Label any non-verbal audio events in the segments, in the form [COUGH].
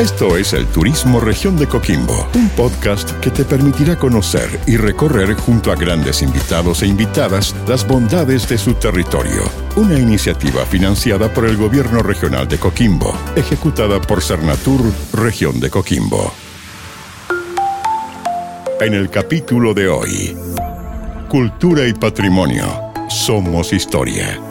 Esto es el Turismo Región de Coquimbo, un podcast que te permitirá conocer y recorrer junto a grandes invitados e invitadas las bondades de su territorio. Una iniciativa financiada por el Gobierno Regional de Coquimbo, ejecutada por Cernatur Región de Coquimbo. En el capítulo de hoy, Cultura y Patrimonio, somos historia.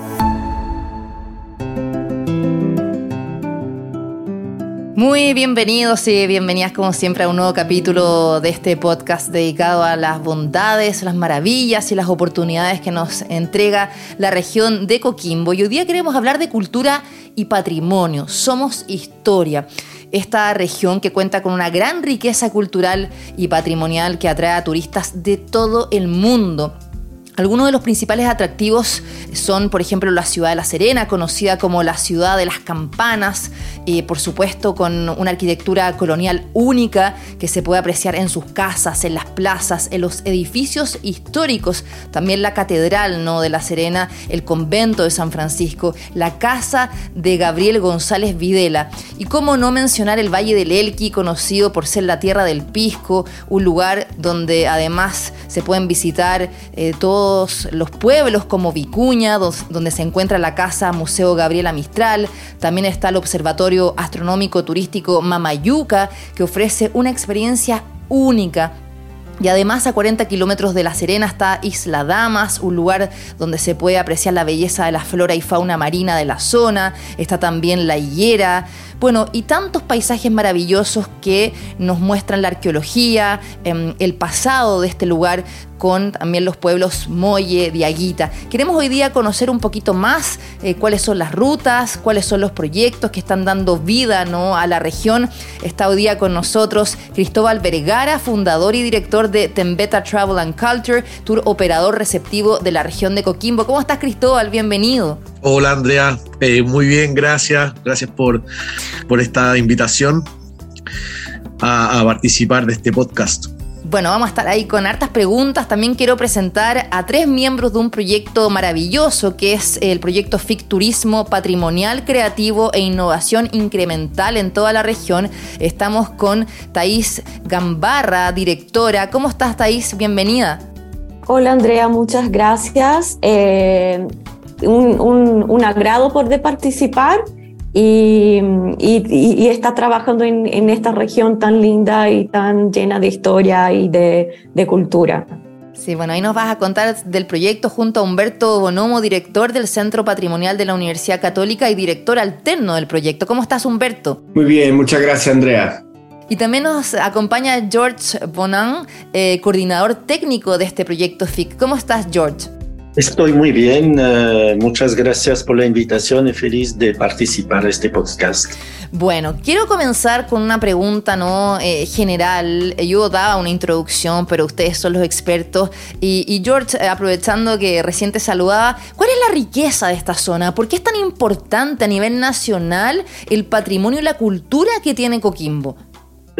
Muy bienvenidos y bienvenidas como siempre a un nuevo capítulo de este podcast dedicado a las bondades, las maravillas y las oportunidades que nos entrega la región de Coquimbo. Y hoy día queremos hablar de cultura y patrimonio. Somos historia. Esta región que cuenta con una gran riqueza cultural y patrimonial que atrae a turistas de todo el mundo. Algunos de los principales atractivos son, por ejemplo, la ciudad de La Serena, conocida como la ciudad de las campanas, eh, por supuesto con una arquitectura colonial única que se puede apreciar en sus casas, en las plazas, en los edificios históricos, también la catedral ¿no? de La Serena, el convento de San Francisco, la casa de Gabriel González Videla. Y cómo no mencionar el Valle del Elqui, conocido por ser la tierra del Pisco, un lugar donde además se pueden visitar eh, todos los pueblos como Vicuña, donde se encuentra la casa Museo Gabriela Mistral. También está el Observatorio Astronómico Turístico Mamayuca, que ofrece una experiencia única y además a 40 kilómetros de La Serena está Isla Damas, un lugar donde se puede apreciar la belleza de la flora y fauna marina de la zona. Está también La Higuera. Bueno, y tantos paisajes maravillosos que nos muestran la arqueología, em, el pasado de este lugar con también los pueblos Molle, Diaguita. Queremos hoy día conocer un poquito más eh, cuáles son las rutas, cuáles son los proyectos que están dando vida ¿no? a la región. Está hoy día con nosotros Cristóbal Vergara, fundador y director de Tembeta Travel and Culture, tour operador receptivo de la región de Coquimbo. ¿Cómo estás, Cristóbal? Bienvenido. Hola, Andrea. Eh, muy bien, gracias. Gracias por, por esta invitación a, a participar de este podcast. Bueno, vamos a estar ahí con hartas preguntas. También quiero presentar a tres miembros de un proyecto maravilloso que es el proyecto FIC Turismo Patrimonial Creativo e Innovación Incremental en toda la región. Estamos con Thais Gambarra, directora. ¿Cómo estás, Thais? Bienvenida. Hola, Andrea, muchas gracias. Eh, un, un, agrado poder participar y, y, está trabajando en, en, esta región tan linda y tan llena de historia y de, de, cultura. Sí, bueno, ahí nos vas a contar del proyecto junto a Humberto Bonomo, director del Centro Patrimonial de la Universidad Católica y director alterno del proyecto. ¿Cómo estás, Humberto? Muy bien, muchas gracias, Andrea. Y también nos acompaña George Bonan, eh, coordinador técnico de este proyecto FIC. ¿Cómo estás, George? Estoy muy bien, uh, muchas gracias por la invitación y feliz de participar en este podcast. Bueno, quiero comenzar con una pregunta no eh, general. Yo daba una introducción, pero ustedes son los expertos. Y, y, George, eh, aprovechando que recién te saludaba, ¿cuál es la riqueza de esta zona? ¿Por qué es tan importante a nivel nacional el patrimonio y la cultura que tiene Coquimbo?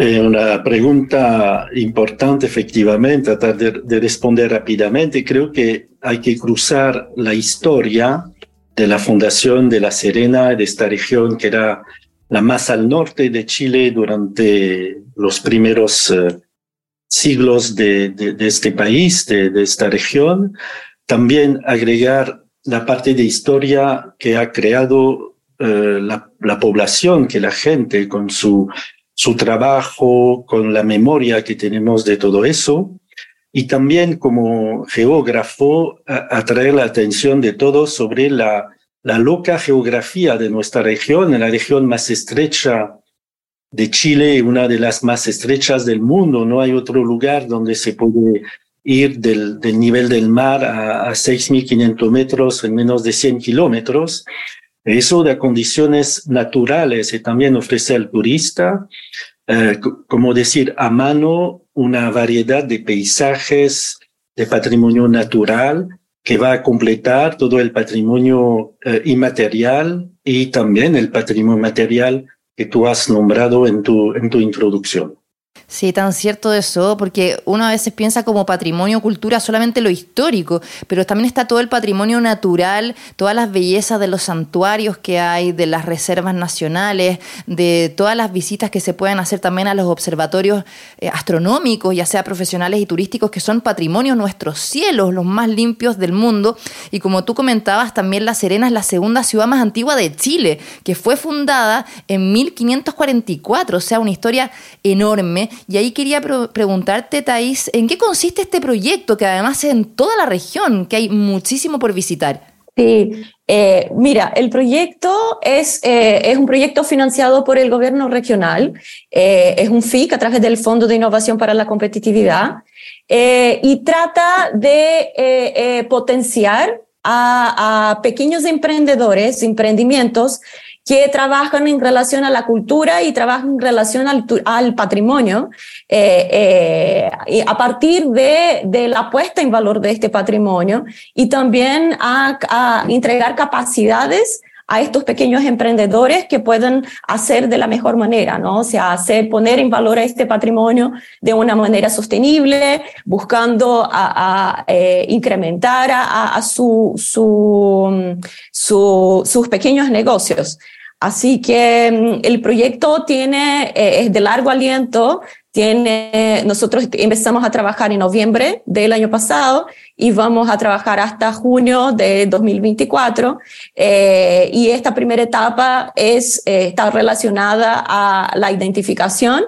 Eh, una pregunta importante, efectivamente, tratar de, de, responder rápidamente. Creo que hay que cruzar la historia de la fundación de La Serena, de esta región que era la más al norte de Chile durante los primeros uh, siglos de, este país, de, esta región. También agregar la parte de historia que ha creado la, la población, que la gente con su su trabajo, con la memoria que tenemos de todo eso, y también como geógrafo atraer la atención de todos sobre la, la loca geografía de nuestra región, la región más estrecha de Chile, una de las más estrechas del mundo. No hay otro lugar donde se puede ir del, del nivel del mar a, a 6.500 metros en menos de 100 kilómetros. Eso de condiciones naturales y también ofrece al turista, eh, como decir, a mano una variedad de paisajes, de patrimonio natural que va a completar todo el patrimonio eh, inmaterial y también el patrimonio material que tú has nombrado en tu, en tu introducción. Sí, tan cierto eso, porque uno a veces piensa como patrimonio cultura solamente lo histórico, pero también está todo el patrimonio natural, todas las bellezas de los santuarios que hay, de las reservas nacionales, de todas las visitas que se pueden hacer también a los observatorios eh, astronómicos, ya sea profesionales y turísticos, que son patrimonio nuestros cielos, los más limpios del mundo. Y como tú comentabas, también La Serena es la segunda ciudad más antigua de Chile, que fue fundada en 1544, o sea, una historia enorme y ahí quería preguntarte, Thais, ¿en qué consiste este proyecto que además es en toda la región, que hay muchísimo por visitar? Sí, eh, mira, el proyecto es, eh, es un proyecto financiado por el gobierno regional, eh, es un FIC a través del Fondo de Innovación para la Competitividad y trata de potenciar a, a, pequeños emprendedores, emprendimientos que trabajan en relación a la cultura y trabajan en relación al, al patrimonio, eh, eh, a partir de, de, la puesta en valor de este patrimonio y también a, a entregar capacidades a estos pequeños emprendedores que puedan hacer de la mejor manera, ¿no? O sea, hacer, poner en valor a este patrimonio de una manera sostenible, buscando eh, incrementar a, su, su, su, sus pequeños negocios. Así que mm, el proyecto tiene, eh, es de largo aliento, tiene, nosotros empezamos a trabajar en noviembre del año pasado y vamos a trabajar hasta junio de 2024. Eh, y esta primera etapa es, eh, está relacionada a la identificación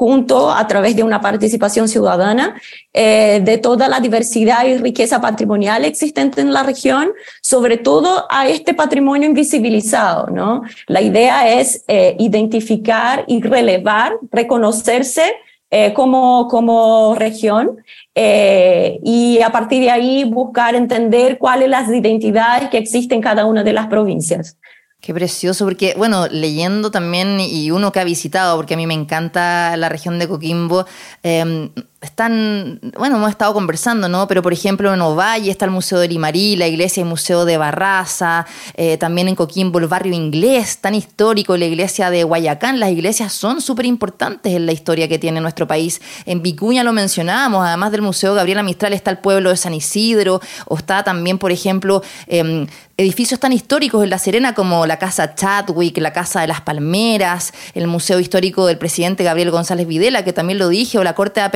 junto a través de una participación ciudadana eh, de toda la diversidad y riqueza patrimonial existente en la región, sobre todo a este patrimonio invisibilizado, ¿no? La idea es eh, identificar y relevar, reconocerse eh, como, como región eh, y a partir de ahí buscar entender cuáles las identidades que existen en cada una de las provincias. Qué precioso, porque bueno, leyendo también y uno que ha visitado, porque a mí me encanta la región de Coquimbo, eh, están, bueno, hemos estado conversando, ¿no? Pero por ejemplo en Ovalle está el Museo de Limarí, la iglesia y Museo de Barraza, eh, también en Coquimbo el barrio inglés, tan histórico, la iglesia de Guayacán, las iglesias son súper importantes en la historia que tiene nuestro país. En Vicuña lo mencionábamos, además del Museo Gabriela Mistral está el pueblo de San Isidro, o está también, por ejemplo, eh, edificios tan históricos en La Serena como la Casa Chadwick, la Casa de las Palmeras, el Museo Histórico del presidente Gabriel González Videla, que también lo dije, o la Corte de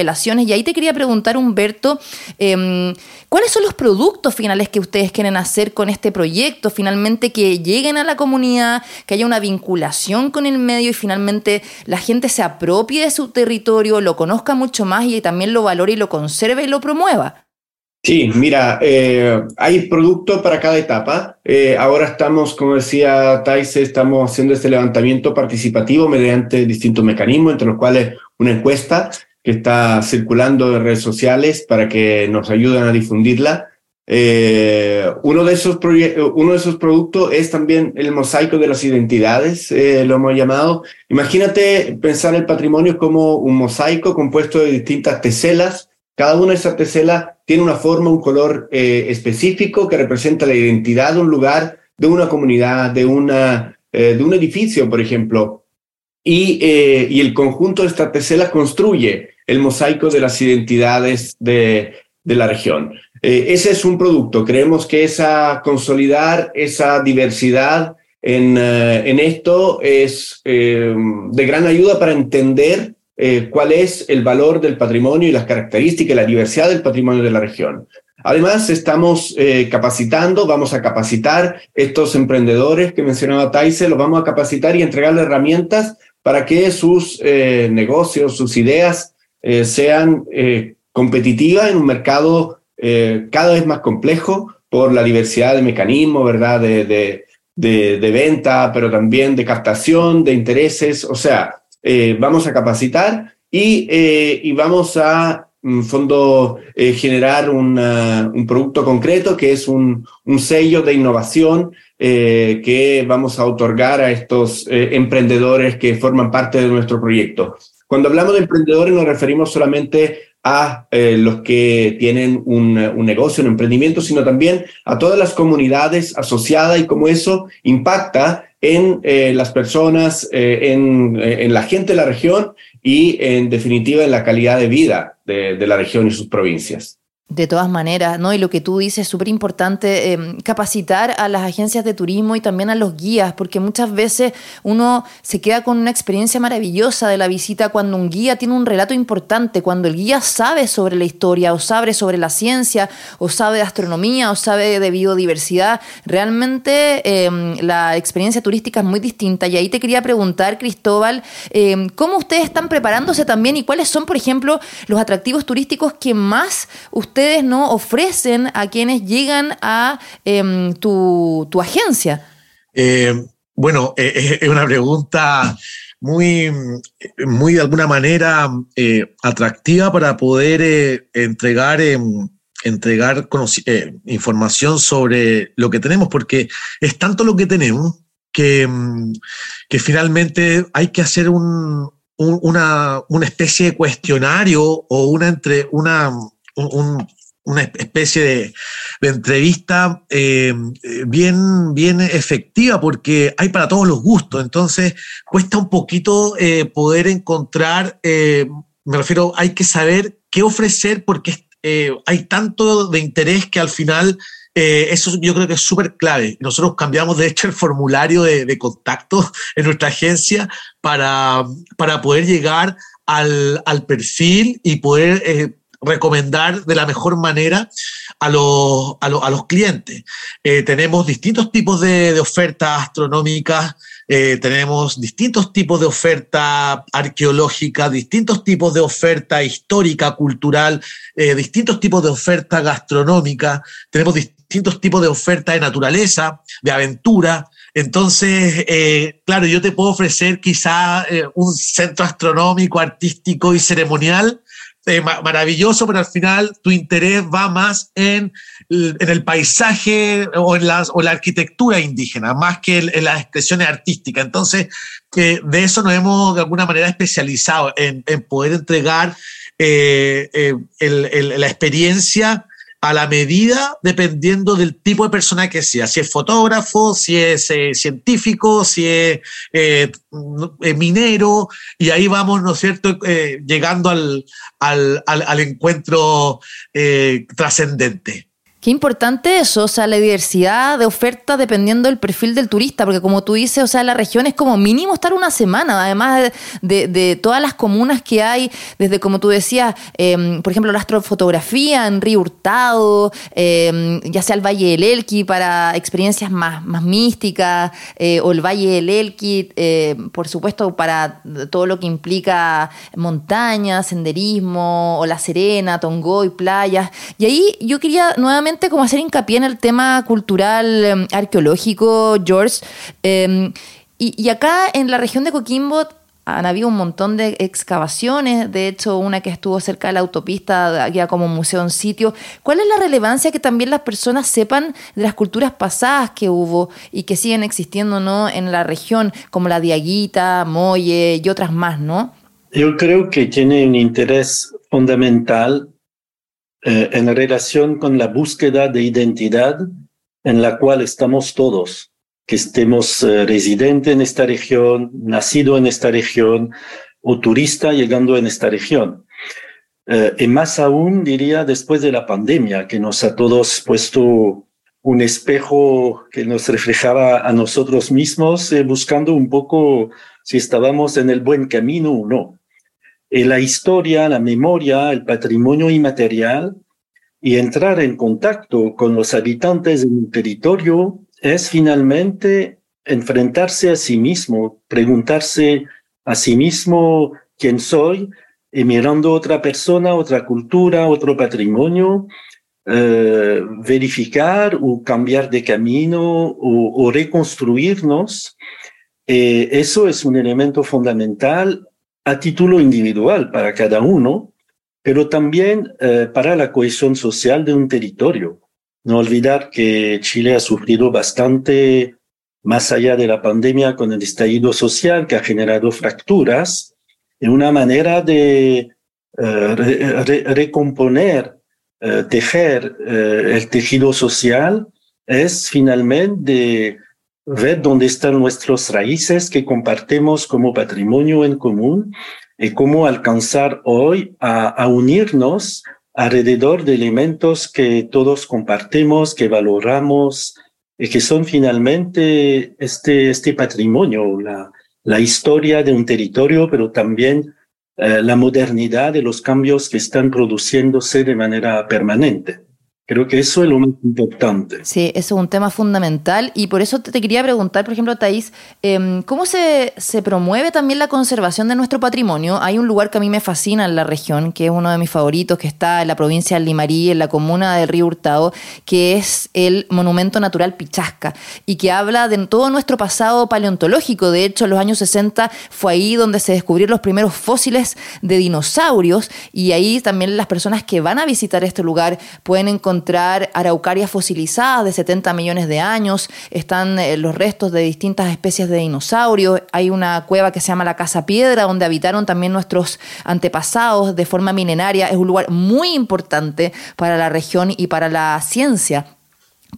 Y ahí te quería preguntar, Humberto, em, ¿cuáles son los productos finales que ustedes quieren hacer con este proyecto? Finalmente que lleguen a la comunidad, que haya una vinculación con el medio y finalmente la gente se apropie de su territorio, lo conozca mucho más y también lo valore y lo conserve y lo promueva. Sí, mira, eh, hay producto para cada etapa. Eh, ahora estamos, como decía Taise, estamos haciendo este levantamiento participativo mediante distintos mecanismos, entre los cuales una encuesta que está circulando en redes sociales para que nos ayuden a difundirla. Eh, uno, de esos uno de esos productos es también el mosaico de las identidades, lo hemos llamado. Imagínate pensar el patrimonio como un mosaico compuesto de distintas teselas cada una de esas teselas tiene una forma, un color eh, específico que representa la identidad de un lugar, de una comunidad, de, una, eh, de un edificio, por ejemplo. Y, eh, y, el conjunto de estas teselas construye el mosaico de las identidades de, de la región. ese es un producto. Creemos que esa consolidar esa diversidad en, en esto es de gran ayuda para entender eh, cuál es el valor del patrimonio y las características la diversidad del patrimonio de la región. Además, estamos eh, capacitando, vamos a capacitar estos emprendedores que mencionaba Taise, los vamos a capacitar y entregarles herramientas para que sus eh, negocios, sus ideas sean competitivas en un mercado cada vez más complejo por la diversidad de mecanismos, ¿verdad? De, de, de, venta, pero también de captación de intereses. O sea, eh, vamos a capacitar y, eh, y vamos a, fondo, eh, generar un producto concreto que es un, un sello de innovación que vamos a otorgar a estos emprendedores que forman parte de nuestro proyecto. Cuando hablamos de emprendedores nos referimos solamente a eh, los que tienen un, un, negocio, un emprendimiento, sino también a todas las comunidades asociadas y cómo eso impacta en eh, las personas, eh, en, en, la gente de la región y en definitiva en la calidad de vida de, de la región y sus provincias. De todas maneras, ¿no? Y lo que tú dices es súper importante, eh, capacitar a las agencias de turismo y también a los guías, porque muchas veces uno se queda con una experiencia maravillosa de la visita cuando un guía tiene un relato importante, cuando el guía sabe sobre la historia o sabe sobre la ciencia o sabe de astronomía o sabe de biodiversidad. Realmente eh, la experiencia turística es muy distinta. Y ahí te quería preguntar, Cristóbal, eh, ¿cómo ustedes están preparándose también y cuáles son, por ejemplo, los atractivos turísticos que más ustedes ustedes no ofrecen a quienes llegan a em, tu, agencia? Eh, bueno, eh, eh, es una pregunta muy, muy de alguna manera atractiva para poder entregar em, entregar información sobre lo que tenemos, porque es tanto lo que tenemos que, em, que finalmente hay que hacer un, una, una, especie de cuestionario o una, entre, una, una especie de, entrevista eh, bien, bien efectiva porque hay para todos los gustos. Entonces cuesta un poquito eh, poder encontrar, eh, me refiero, hay que saber qué ofrecer porque hay tanto de interés que al final eso yo creo que es súper clave. Nosotros cambiamos, de hecho, el formulario de, contacto en nuestra agencia para, para poder llegar al, al perfil y poder recomendar de la mejor manera a los, a los, clientes. Eh, tenemos distintos tipos de, ofertas astronómicas, eh, tenemos distintos tipos de oferta arqueológica, distintos tipos de oferta histórica, cultural, eh, distintos tipos de oferta gastronómica, tenemos distintos tipos de oferta de naturaleza, de aventura. Entonces, claro, yo te puedo ofrecer quizá un centro astronómico, artístico y ceremonial, eh, maravilloso, pero al final tu interés va más en, en el paisaje o en, las, o la arquitectura indígena, más que en, las expresiones artísticas. Entonces, de eso nos hemos de alguna manera especializado en, poder entregar eh, eh, la experiencia a la medida dependiendo del tipo de persona que sea, si es fotógrafo, si es eh, científico, si es eh, eh, minero, y ahí vamos, ¿no es cierto?, llegando al, al, al encuentro trascendente. Qué importante eso, o sea, la diversidad de oferta dependiendo del perfil del turista, porque como tú dices, o sea, la región es como mínimo estar una semana, además de, todas las comunas que hay, desde como tú decías, em, por ejemplo, la astrofotografía en Río Hurtado, em, ya sea el Valle del Elqui para experiencias más, más místicas, eh, o el Valle del Elqui, eh, por supuesto, para todo lo que implica montañas, senderismo, o La Serena, Tongoy, playas. Y ahí yo quería nuevamente como hacer hincapié en el tema cultural em, arqueológico, George. Em, y, acá en la región de Coquimbo han habido un montón de excavaciones, de hecho una que estuvo cerca de la autopista, ya como museo en sitio. ¿Cuál es la relevancia que también las personas sepan de las culturas pasadas que hubo y que siguen existiendo ¿no? en la región, como la Diaguita, Molle y otras más, ¿no? Yo creo que tiene un interés fundamental eh, en relación con la búsqueda de identidad en la cual estamos todos, que estemos eh, residente en esta región, nacido en esta región o turista llegando en esta región. Eh, y más aún, diría, después de la pandemia, que nos ha todos puesto un espejo que nos reflejaba a nosotros mismos, buscando un poco si estábamos en el buen camino o no la historia, la memoria, el patrimonio inmaterial y entrar en contacto con los habitantes de un territorio es finalmente enfrentarse a sí mismo, preguntarse a sí mismo quién soy y mirando otra persona, otra cultura, otro patrimonio, eh, verificar o cambiar de camino o, reconstruirnos. Eh, eso es un elemento fundamental a título individual para cada uno, pero también eh, para la cohesión social de un territorio. No olvidar que Chile ha sufrido bastante más allá de la pandemia con el estallido social que ha generado fracturas. una manera de recomponer, tejer el tejido social es finalmente ver dónde están nuestras raíces que compartimos como patrimonio en común y cómo alcanzar hoy a, unirnos alrededor de elementos que todos compartimos, que valoramos y que son finalmente este, este patrimonio, la, la historia de un territorio, pero también eh, la modernidad de los cambios que están produciéndose de manera permanente. Creo que eso es lo más importante. Sí, eso es un tema fundamental y por eso te quería preguntar, por ejemplo, Thais, em, ¿cómo se, se, promueve también la conservación de nuestro patrimonio? Hay un lugar que a mí me fascina en la región, que es uno de mis favoritos, que está en la provincia de Limarí, en la comuna del Río Hurtado, que es el Monumento Natural Pichasca y que habla de todo nuestro pasado paleontológico. De hecho, en los años 60 fue ahí donde se descubrieron los primeros fósiles de dinosaurios y ahí también las personas que van a visitar este lugar pueden encontrar encontrar araucarias fosilizadas de 70 millones de años, están eh, los restos de distintas especies de dinosaurios, hay una cueva que se llama la Casa Piedra, donde habitaron también nuestros antepasados de forma milenaria, es un lugar muy importante para la región y para la ciencia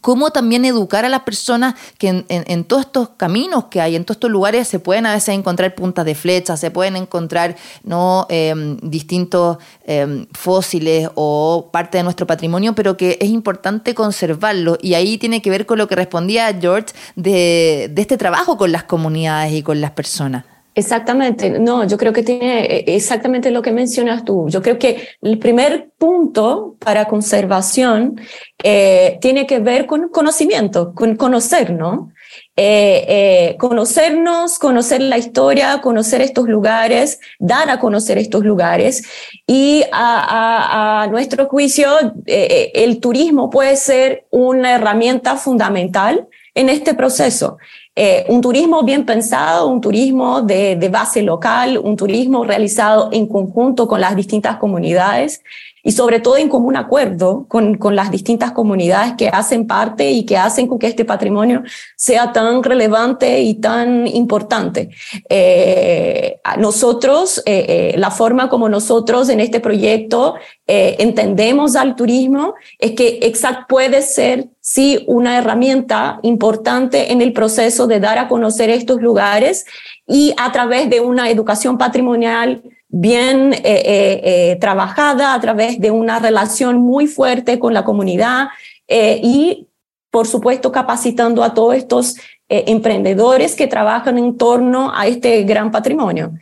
cómo también educar a las personas que en, todos estos caminos que hay, en todos estos lugares, se pueden a veces encontrar puntas de flecha, se pueden encontrar ¿no? Em, distintos em, fósiles o parte de nuestro patrimonio, pero que es importante conservarlo. Y ahí tiene que ver con lo que respondía George de este trabajo con las comunidades y con las personas. Exactamente, no, yo creo que tiene eh, exactamente lo que mencionas tú. Yo creo que el primer punto para conservación eh, tiene que ver con conocimiento, con conocer, ¿no? Eh, conocernos, conocer la historia, conocer estos lugares, dar a conocer estos lugares. Y a, a nuestro juicio, el turismo puede ser una herramienta fundamental en este proceso. Eh, un turismo bien pensado, un turismo de, de, base local, un turismo realizado en conjunto con las distintas comunidades y sobre todo en común acuerdo con, con las distintas comunidades que hacen parte y que hacen con que este patrimonio sea tan relevante y tan importante. Eh, nosotros, eh, la forma como nosotros en este proyecto entendemos al turismo es que exact puede ser sí una herramienta importante en el proceso de dar a conocer estos lugares y a través de una educación patrimonial bien eh, eh, eh, trabajada, a través de una relación muy fuerte con la comunidad y, por supuesto, capacitando a todos estos emprendedores que trabajan en torno a este gran patrimonio.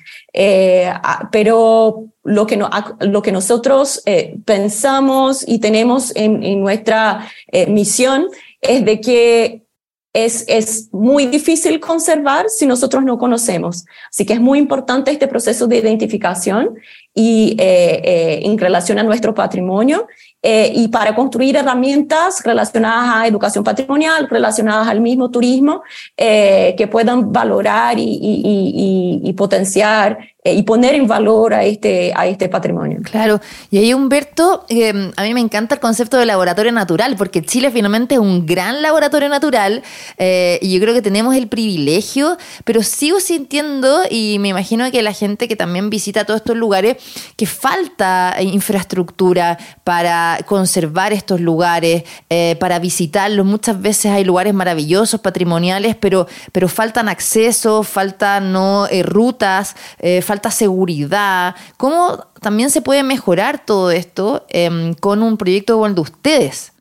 pero lo que, no, lo que nosotros pensamos y tenemos en, en nuestra misión es de que es, es muy difícil conservar si nosotros no conocemos. Así que es muy importante este proceso de identificación y eh, eh, en relación a nuestro patrimonio eh, y para construir herramientas relacionadas a educación patrimonial, relacionadas al mismo turismo, que puedan valorar y, y, y, y potenciar y poner en valor a este, a este patrimonio. Claro, y ahí Humberto, a mí me encanta el concepto de laboratorio natural, porque Chile finalmente es un gran laboratorio natural y yo creo que tenemos el privilegio, pero sigo sintiendo y me imagino que la gente que también visita todos estos lugares, que falta infraestructura para conservar estos lugares, eh, para visitarlos. Muchas veces hay lugares maravillosos, patrimoniales, pero, pero faltan acceso, faltan ¿no? Eh, rutas, eh, falta seguridad. ¿Cómo también se puede mejorar todo esto em, con un proyecto como de ustedes?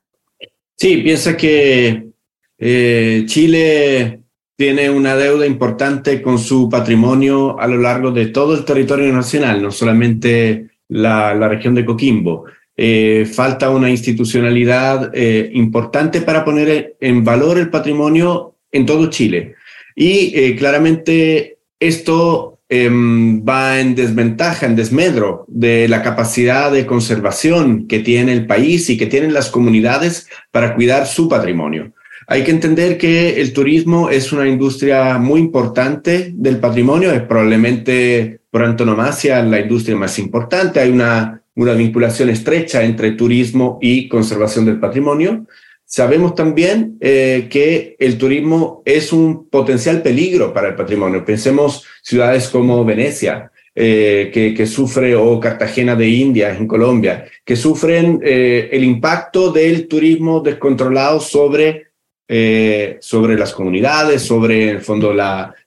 Sí, piensa que Chile tiene una deuda importante con su patrimonio a lo largo de todo el territorio nacional, no solamente la, región de Coquimbo. Eh, falta una institucionalidad eh, importante para poner en valor el patrimonio en todo Chile. Y eh, claramente esto em, va en desventaja, en desmedro de la capacidad de conservación que tiene el país y que tienen las comunidades para cuidar su patrimonio. Hay que entender que el turismo es una industria muy importante del patrimonio, es probablemente por antonomasia la industria más importante. Hay una, una vinculación estrecha entre turismo y conservación del patrimonio. Sabemos también eh, que el turismo es un potencial peligro para el patrimonio. Pensemos ciudades como Venecia, que, que, sufre, o Cartagena de India en Colombia, que sufren el impacto del turismo descontrolado sobre eh, sobre las comunidades, sobre, en el fondo,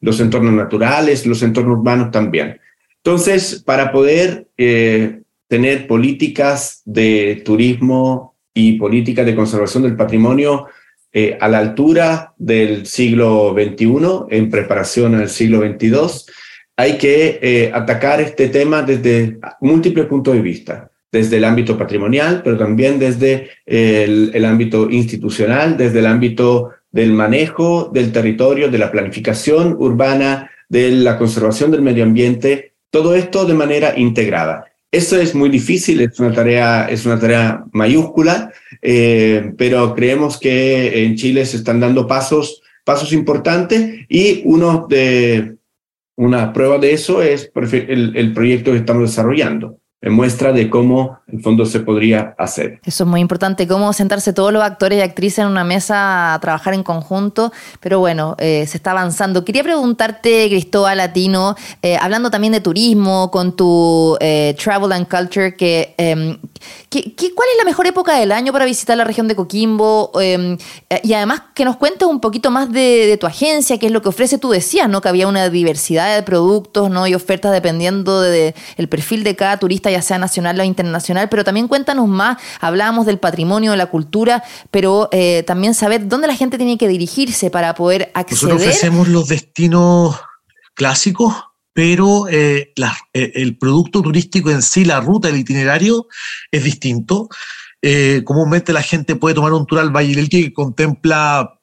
los entornos naturales, los entornos urbanos también. Entonces, para poder eh, tener políticas de turismo y políticas de conservación del patrimonio eh, a la altura del siglo XXI, en preparación al siglo XXII, hay que atacar este tema desde múltiples puntos de vista desde el ámbito patrimonial, pero también desde el, ámbito institucional, desde el ámbito del manejo del territorio, de la planificación urbana, de la conservación del medio ambiente, todo esto de manera integrada. Eso es muy difícil, es una tarea, es una tarea mayúscula, eh, pero creemos que en Chile se están dando pasos, pasos importantes y uno de, una prueba de eso es el, el proyecto que estamos desarrollando muestra de cómo el fondo se podría hacer. Eso es muy importante, cómo sentarse todos los actores y actrices en una mesa a trabajar en conjunto, pero bueno, eh, se está avanzando. Quería preguntarte, Cristóbal Latino, eh, hablando también de turismo, con tu eh, Travel and Culture, que, em, ¿cuál es la mejor época del año para visitar la región de Coquimbo? Em, y además que nos cuentes un poquito más de, tu agencia, qué es lo que ofrece. Tú decías, ¿no? Que había una diversidad de productos, ¿no? Y ofertas dependiendo del perfil de cada turista ya sea nacional o internacional, pero también cuéntanos más, hablábamos del patrimonio, de la cultura, pero eh, también saber dónde la gente tiene que dirigirse para poder acceder. Nosotros ofrecemos los destinos clásicos, pero eh, eh, el producto turístico en sí, la ruta, el itinerario, es distinto. comúnmente la gente puede tomar un tour al Valle que contempla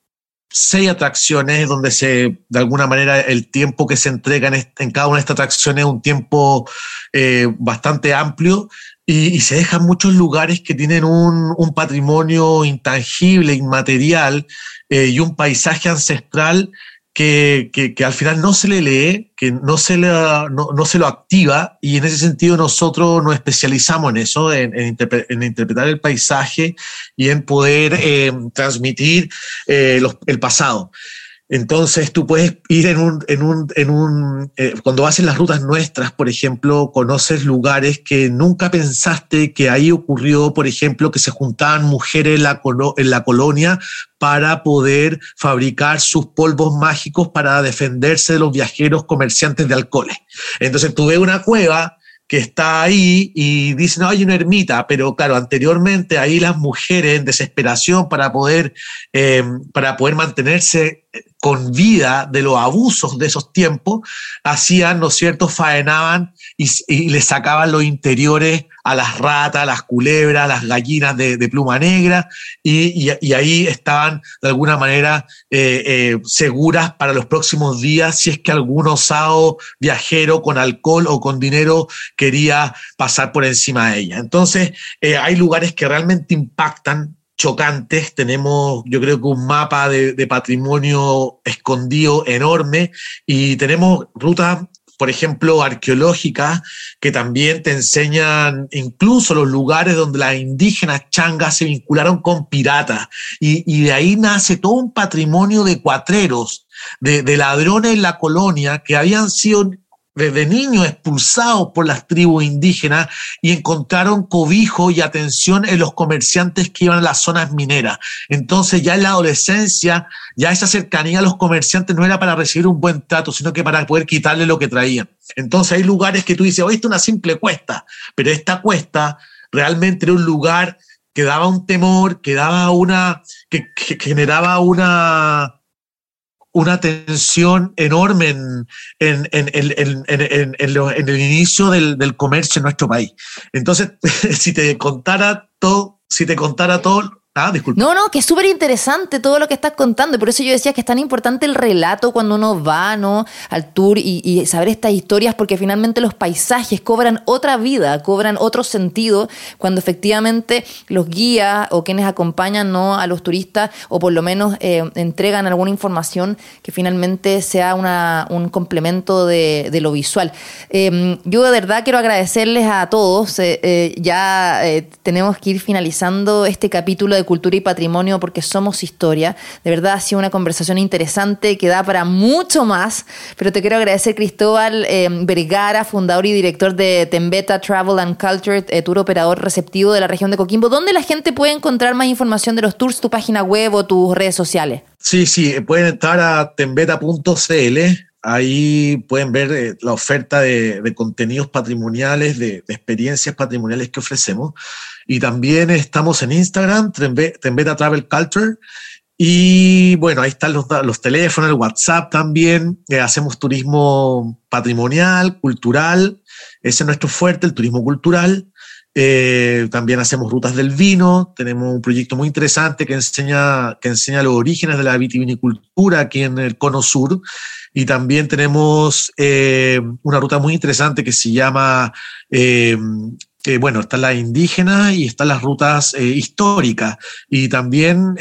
seis atracciones donde se, de alguna manera, el tiempo que se entrega en, cada una de estas atracciones es un tiempo eh, bastante amplio y, se dejan muchos lugares que tienen un, patrimonio intangible, inmaterial eh, y un paisaje ancestral que, que, al final no se le lee, que no se, le, no, no, se lo activa y en ese sentido nosotros nos especializamos en eso, en, interpretar el paisaje y en poder eh, transmitir eh, el pasado. Entonces tú puedes ir en un, en un, en un eh, cuando en las rutas nuestras, por ejemplo, conoces lugares que nunca pensaste que ahí ocurrió, por ejemplo, que se juntaban mujeres en la, en la colonia para poder fabricar sus polvos mágicos para defenderse de los viajeros comerciantes de alcoholes. Entonces tú ves una cueva que está ahí y dice, no, hay una ermita, pero claro, anteriormente ahí las mujeres en desesperación para poder, eh, para poder mantenerse con vida de los abusos de esos tiempos, hacían, ¿no es cierto?, faenaban y, y le sacaban los interiores a las ratas, las culebras, las gallinas de, pluma negra, y, ahí estaban de alguna manera eh, eh, seguras para los próximos días si es que algún osado viajero con alcohol o con dinero quería pasar por encima de ella. Entonces, eh, hay lugares que realmente impactan chocantes. Tenemos, yo creo que un mapa de, patrimonio escondido enorme y tenemos rutas por ejemplo, arqueológicas, que también te enseñan incluso los lugares donde las indígenas changas se vincularon con piratas. Y, de ahí nace todo un patrimonio de cuatreros, de, de, ladrones en la colonia que habían sido desde niños expulsados por las tribus indígenas y encontraron cobijo y atención en los comerciantes que iban a las zonas mineras. Entonces ya en la adolescencia, ya esa cercanía a los comerciantes no era para recibir un buen trato, sino que para poder quitarle lo que traían. Entonces hay lugares que tú dices, oye, esto es una simple cuesta, pero esta cuesta realmente era un lugar que daba un temor, que daba una, que generaba una, una tensión enorme en, en, en, en el inicio del, del, comercio en nuestro país. Entonces, [LAUGHS] si te contara todo, si te contara todo, Ah, no, no, que es súper interesante todo lo que estás contando. Y por eso yo decía que es tan importante el relato cuando uno va ¿no? al tour y, saber estas historias, porque finalmente los paisajes cobran otra vida, cobran otro sentido cuando efectivamente los guías o quienes acompañan ¿no? a los turistas o por lo menos eh, entregan alguna información que finalmente sea una, un complemento de, lo visual. Em, yo de verdad quiero agradecerles a todos. Eh, eh, ya tenemos que ir finalizando este capítulo de Cultura y Patrimonio porque somos historia. De verdad ha sido una conversación interesante que da para mucho más, pero te quiero agradecer Cristóbal eh, Vergara, fundador y director de Tembeta Travel and Culture, eh, tour operador receptivo de la región de Coquimbo. ¿Dónde la gente puede encontrar más información de los tours, tu página web o tus redes sociales? Sí, sí, pueden entrar a tembeta.cl Ahí pueden ver eh, la oferta de, contenidos patrimoniales, de, experiencias patrimoniales que ofrecemos. Y también estamos en Instagram, Tembeta Travel Culture. Y bueno, ahí están los, los teléfonos, el WhatsApp también. Eh, hacemos turismo patrimonial, cultural. Ese es nuestro fuerte, el turismo cultural. Eh, también hacemos rutas del vino, tenemos un proyecto muy interesante que enseña, que enseña los orígenes de la vitivinicultura aquí en el Cono Sur. Y también tenemos eh, una ruta muy interesante que se llama, eh, bueno, están las indígenas y están las rutas históricas. Y también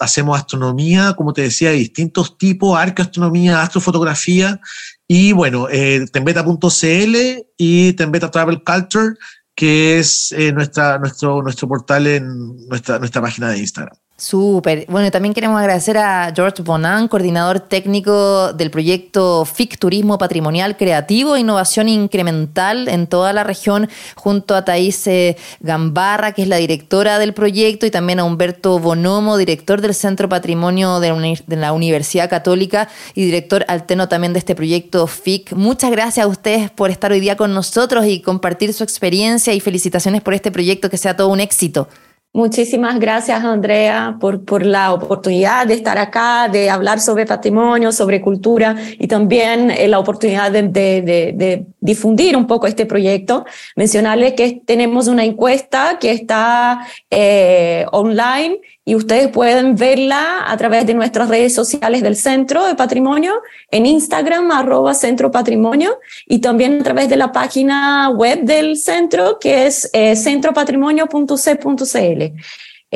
hacemos astronomía, como te decía, de distintos tipos, arqueoastronomía, astrofotografía. Y bueno, tembeta.cl y Tembeta Travel Culture que es eh, nuestra, nuestro, nuestro portal en nuestra, nuestra página de Instagram. Súper. Bueno, también queremos agradecer a George Bonan, coordinador técnico del proyecto FIC Turismo Patrimonial Creativo e Innovación Incremental en toda la región, junto a Thais eh, Gambarra, que es la directora del proyecto, y también a Humberto Bonomo, director del Centro Patrimonio de la Universidad Católica y director alterno también de este proyecto FIC. Muchas gracias a ustedes por estar hoy día con nosotros y compartir su experiencia y felicitaciones por este proyecto, que sea todo un éxito. Muchísimas gracias, Andrea, por, por la oportunidad de estar acá, de hablar sobre patrimonio, sobre cultura y también eh, la oportunidad de, de, de, difundir un poco este proyecto. Mencionarles que tenemos una encuesta que está eh, online y ustedes pueden verla a través de nuestras redes sociales del Centro de Patrimonio, en Instagram, arroba Centro Patrimonio, y también a través de la página web del centro, que es eh, centropatrimonio.c.cl.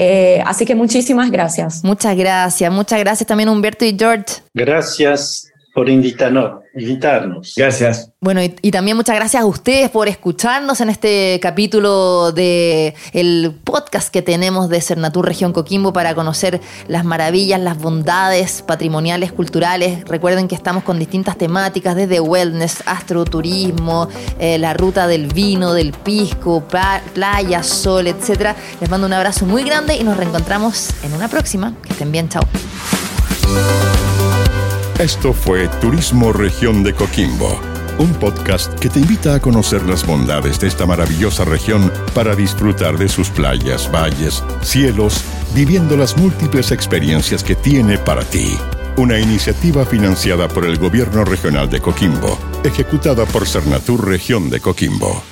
Eh, así que muchísimas gracias. Muchas gracias, muchas gracias también Humberto y George. Gracias por invitarnos. invitarnos. Gracias. Bueno, y, también muchas gracias a ustedes por escucharnos en este capítulo de el podcast que tenemos de Cernatur Región Coquimbo para conocer las maravillas, las bondades patrimoniales, culturales. Recuerden que estamos con distintas temáticas, desde wellness, astroturismo, eh, la ruta del vino, del pisco, playa, sol, etcétera. Les mando un abrazo muy grande y nos reencontramos en una próxima. Que estén bien, chao. Esto fue Turismo Región de Coquimbo, un podcast que te invita a conocer las bondades de esta maravillosa región para disfrutar de sus playas, valles, cielos, viviendo las múltiples experiencias que tiene para ti. Una iniciativa financiada por el Gobierno Regional de Coquimbo, ejecutada por Cernatur Región de Coquimbo.